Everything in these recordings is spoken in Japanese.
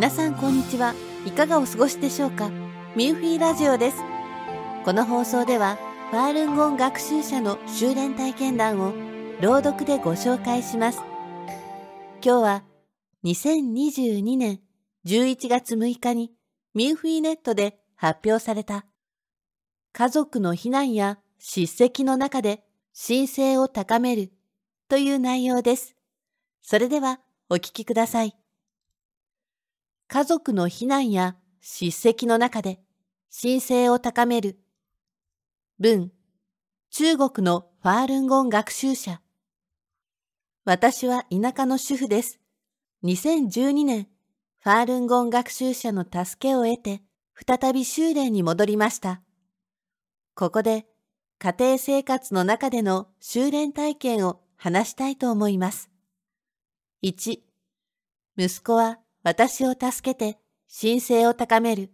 皆さんこんにちは。いかがお過ごしでしょうかミューフィーラジオです。この放送では、ファールンゴン学習者の修練体験談を朗読でご紹介します。今日は2022年11月6日にミューフィーネットで発表された家族の避難や叱責の中で神聖を高めるという内容です。それではお聞きください。家族の避難や叱責の中で神聖を高める。文、中国のファールンゴン学習者。私は田舎の主婦です。2012年、ファールンゴン学習者の助けを得て、再び修練に戻りました。ここで、家庭生活の中での修練体験を話したいと思います。1、息子は私を助けて神聖を高める。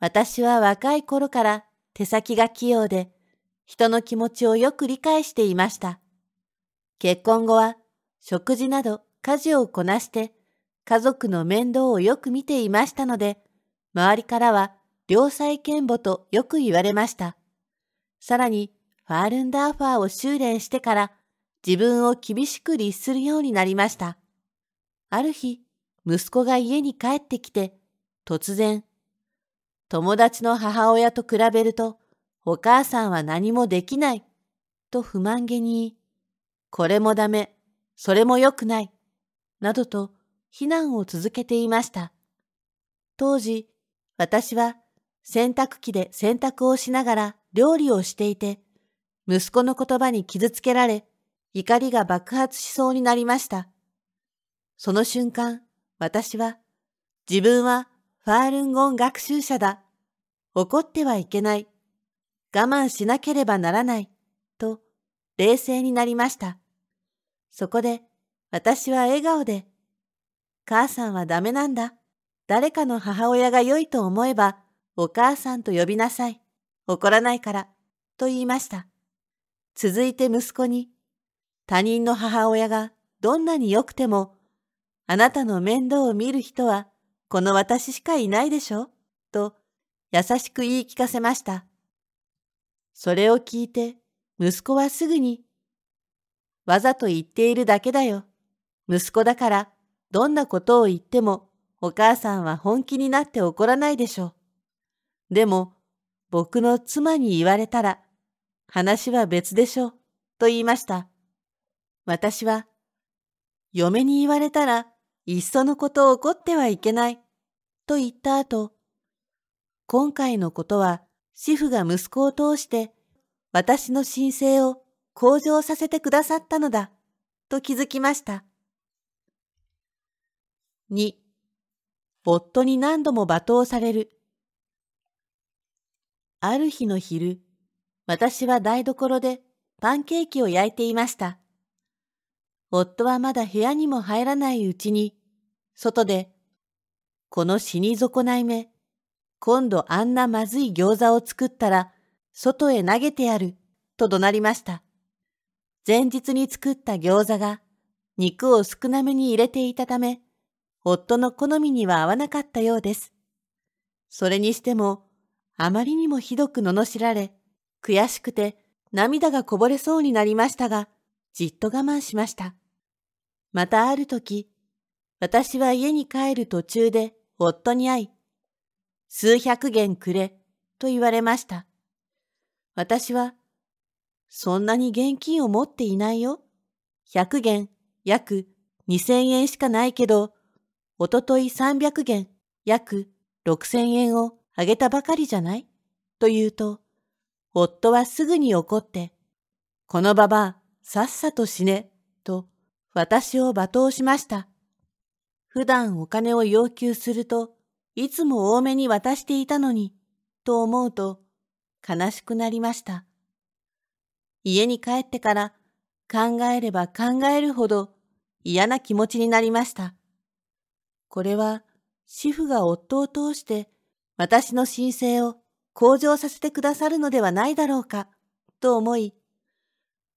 私は若い頃から手先が器用で人の気持ちをよく理解していました。結婚後は食事など家事をこなして家族の面倒をよく見ていましたので、周りからは良妻賢母とよく言われました。さらにファールンダーファーを修練してから自分を厳しく律するようになりました。ある日、息子が家に帰ってきて、突然、友達の母親と比べると、お母さんは何もできない、と不満げに、これもダメ、それも良くない、などと非難を続けていました。当時、私は洗濯機で洗濯をしながら料理をしていて、息子の言葉に傷つけられ、怒りが爆発しそうになりました。その瞬間、私は、自分はファールンゴン学習者だ。怒ってはいけない。我慢しなければならない。と、冷静になりました。そこで、私は笑顔で、母さんはダメなんだ。誰かの母親が良いと思えば、お母さんと呼びなさい。怒らないから。と言いました。続いて息子に、他人の母親がどんなに良くてもあなたの面倒を見る人は、この私しかいないでしょ？と、優しく言い聞かせました。それを聞いて、息子はすぐに、わざと言っているだけだよ。息子だから、どんなことを言っても、お母さんは本気になって怒らないでしょう。でも、僕の妻に言われたら、話は別でしょう、と言いました。私は、嫁に言われたら、いっそのこと怒ってはいけない、と言った後、今回のことは、主婦が息子を通して、私の申請を向上させてくださったのだ、と気づきました。2、夫に何度も罵倒される。ある日の昼、私は台所でパンケーキを焼いていました。夫はまだ部屋にも入らないうちに、外で、この死に損ない目、今度あんなまずい餃子を作ったら、外へ投げてやる、と怒鳴りました。前日に作った餃子が、肉を少なめに入れていたため、夫の好みには合わなかったようです。それにしても、あまりにもひどく罵られ、悔しくて涙がこぼれそうになりましたが、じっと我慢しました。またある時、私は家に帰る途中で夫に会い、数百元くれと言われました。私は、そんなに現金を持っていないよ。百元、約二千円しかないけど、おととい三百元、約六千円をあげたばかりじゃない？と言うと、夫はすぐに怒って、このばばあ、さっさと死ね、と私を罵倒しました。普段お金を要求すると、いつも多めに渡していたのに、と思うと悲しくなりました。家に帰ってから考えれば考えるほど嫌な気持ちになりました。これは主婦が夫を通して私の申請を向上させてくださるのではないだろうか、と思い、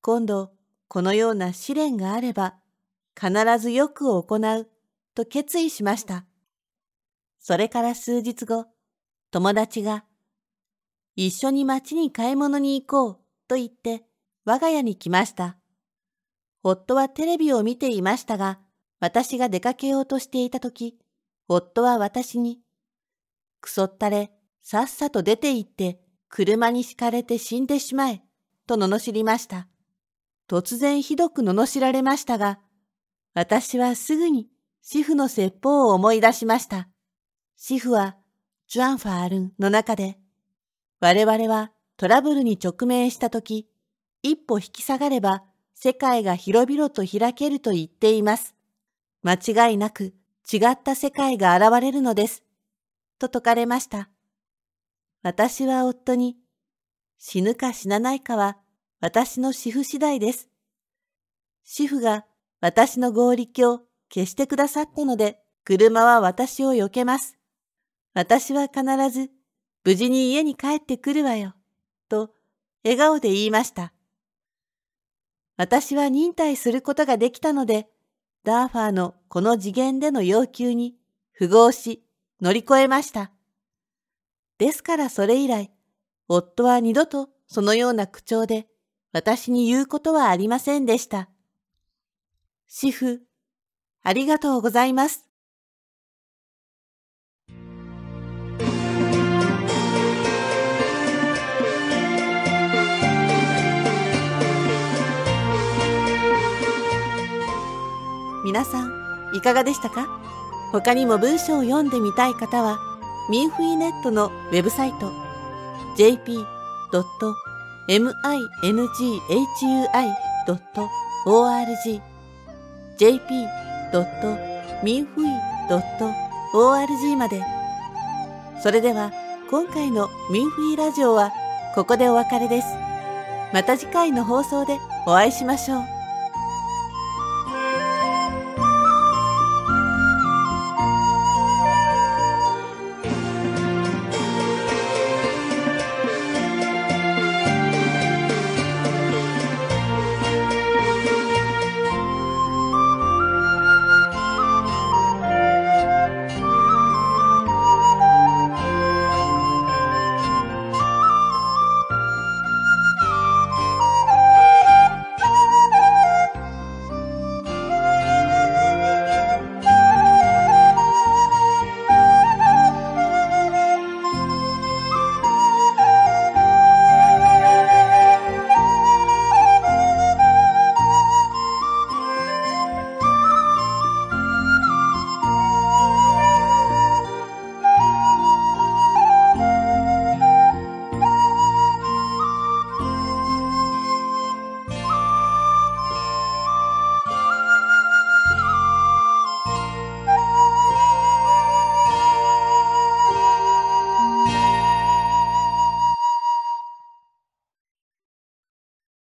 今度このような試練があれば必ずよく行うと決意しました。それから数日後、友達が、一緒に街に買い物に行こうと言って我が家に来ました。夫はテレビを見ていましたが、私が出かけようとしていたとき、夫は私に、くそったれ、さっさと出て行って、車に敷かれて死んでしまえ、と罵りました。突然ひどく罵られましたが、私はすぐに主婦の説法を思い出しました。主婦は、ジュアンファールンの中で、我々はトラブルに直面したとき、一歩引き下がれば世界が広々と開けると言っています。間違いなく違った世界が現れるのです。と説かれました。私は夫に、死ぬか死なないかは私の主婦次第です。主婦が私の合力を消してくださったので、車は私を避けます。私は必ず無事に家に帰ってくるわよ。と笑顔で言いました。私は忍耐することができたので、ダーファーのこの次元での要求に符合し乗り越えました。ですからそれ以来、夫は二度とそのような口調で私に言うことはありませんでした。主婦、ありがとうございます。皆さん、いかがでしたか？他にも文章を読んでみたい方は、ミンフィーネットのウェブサイト jp.minghui.org .minfui.org まで。それでは、今回のミンフィーラジオはここでお別れです。また次回の放送でお会いしましょう。